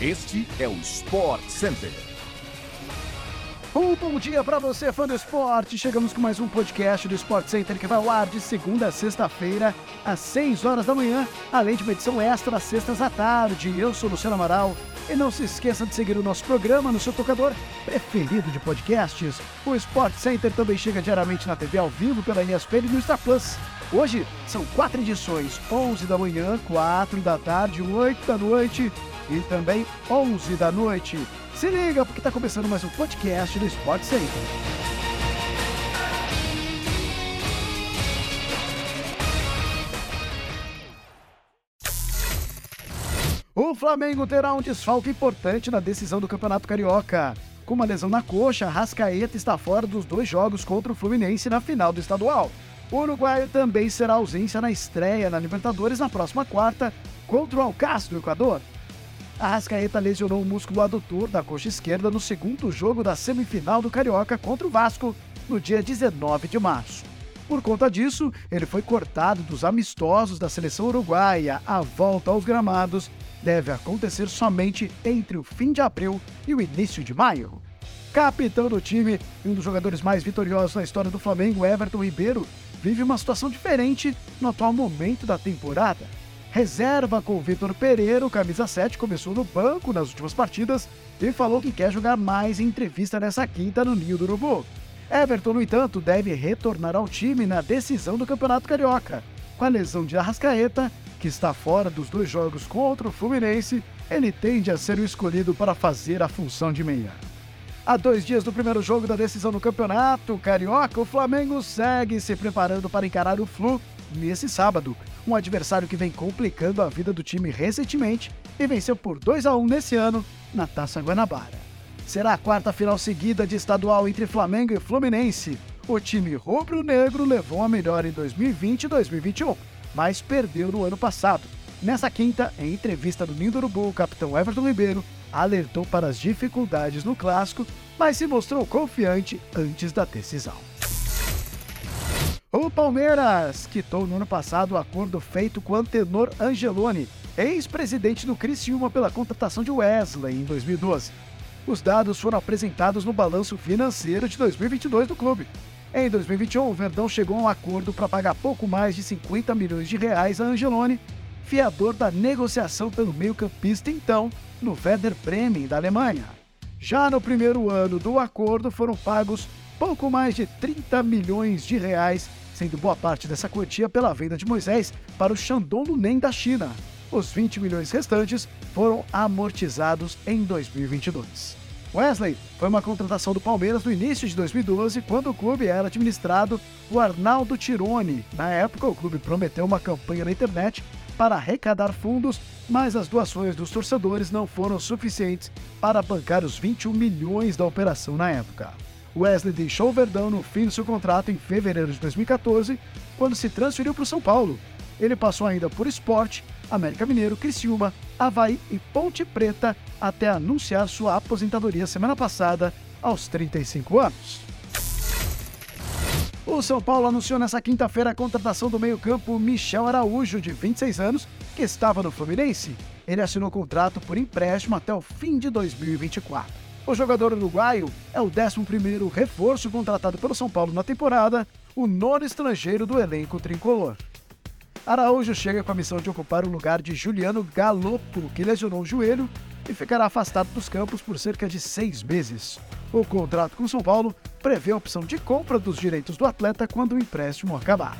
Este é o Sport Center. Um bom dia para você, fã do esporte. Chegamos com mais um podcast do Sport Center que vai ao ar de segunda a sexta-feira, às 6 horas da manhã, além de uma edição extra às sextas à tarde. Eu sou Luciano Amaral. E não se esqueça de seguir o nosso programa no seu tocador preferido de podcasts. O Sport Center também chega diariamente na TV ao vivo pela ESPN e no Star Plus. Hoje são quatro edições: 11 da manhã, 4 da tarde, 8 da noite e também 11 da noite. Se liga, porque está começando mais um podcast do Sport Center. O Flamengo terá um desfalque importante na decisão do Campeonato Carioca. Com uma lesão na coxa, Rascaeta está fora dos dois jogos contra o Fluminense na final do estadual. O uruguaio também será ausência na estreia na Libertadores na próxima quarta contra o Alcácer do Equador. Arrascaeta lesionou o músculo adutor da coxa esquerda no segundo jogo da semifinal do Carioca contra o Vasco, no dia 19 de março. Por conta disso, ele foi cortado dos amistosos da seleção uruguaia. A volta aos gramados deve acontecer somente entre o fim de abril e o início de maio. Capitão do time e um dos jogadores mais vitoriosos na história do Flamengo, Everton Ribeiro, vive uma situação diferente no atual momento da temporada. Reserva com Vitor Pereira, o camisa 7, começou no banco nas últimas partidas e falou que quer jogar mais em entrevista nessa quinta no Ninho do Urubu. Everton, no entanto, deve retornar ao time na decisão do Campeonato Carioca. Com a lesão de Arrascaeta, que está fora dos dois jogos contra o Fluminense, ele tende a ser o escolhido para fazer a função de meia. A dois dias do primeiro jogo da decisão no Campeonato Carioca, o Flamengo segue se preparando para encarar o Flu nesse sábado, um adversário que vem complicando a vida do time recentemente e venceu por 2 a 1 nesse ano na Taça Guanabara. Será a quarta final seguida de estadual entre Flamengo e Fluminense. O time rubro-negro levou a melhor em 2020 e 2021, mas perdeu no ano passado. Nessa quinta, em entrevista do Ninho do Urubu, o capitão Everton Ribeiro alertou para as dificuldades no clássico, mas se mostrou confiante antes da decisão. O Palmeiras quitou no ano passado o acordo feito com Antenor Angeloni, ex-presidente do Criciúma pela contratação de Wesley em 2012. Os dados foram apresentados no balanço financeiro de 2022 do clube. Em 2021, o Verdão chegou a um acordo para pagar pouco mais de 50 milhões de reais a Angeloni, fiador da negociação pelo meio-campista então no Werder Bremen da Alemanha. Já no primeiro ano do acordo foram pagos pouco mais de 30 milhões de reais, sendo boa parte dessa quantia pela venda de Moisés para o Shandong Luneng da China. Os 20 milhões restantes foram amortizados em 2022. Wesley foi uma contratação do Palmeiras no início de 2012, quando o clube era administrado por Arnaldo Tironi. Na época, o clube prometeu uma campanha na internet para arrecadar fundos, mas as doações dos torcedores não foram suficientes para bancar os 21 milhões da operação na época. Wesley deixou o Verdão no fim do seu contrato em fevereiro de 2014, quando se transferiu para o São Paulo. Ele passou ainda por Esporte, América Mineiro, Criciúma, Havaí e Ponte Preta até anunciar sua aposentadoria semana passada, aos 35 anos. O São Paulo anunciou nessa quinta-feira a contratação do meio-campo Michel Araújo, de 26 anos, que estava no Fluminense. Ele assinou contrato por empréstimo até o fim de 2024. O jogador uruguaio é o 11º reforço contratado pelo São Paulo na temporada, o nono estrangeiro do elenco tricolor. Araújo chega com a missão de ocupar o lugar de Juliano Galopo, que lesionou o joelho e ficará afastado dos campos por cerca de seis meses. O contrato com São Paulo prevê a opção de compra dos direitos do atleta quando o empréstimo acabar.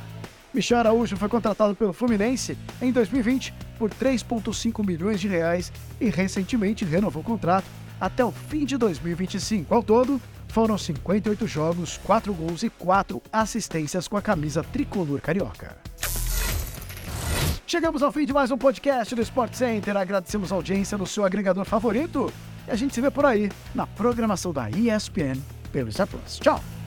Michel Araújo foi contratado pelo Fluminense em 2020 por 3,5 milhões de reais e recentemente renovou o contrato até o fim de 2025. Ao todo, foram 58 jogos, 4 gols e 4 assistências com a camisa tricolor carioca. Chegamos ao fim de mais um podcast do Sport Center. Agradecemos a audiência no seu agregador favorito e a gente se vê por aí na programação da ESPN pelo Star Plus. Tchau!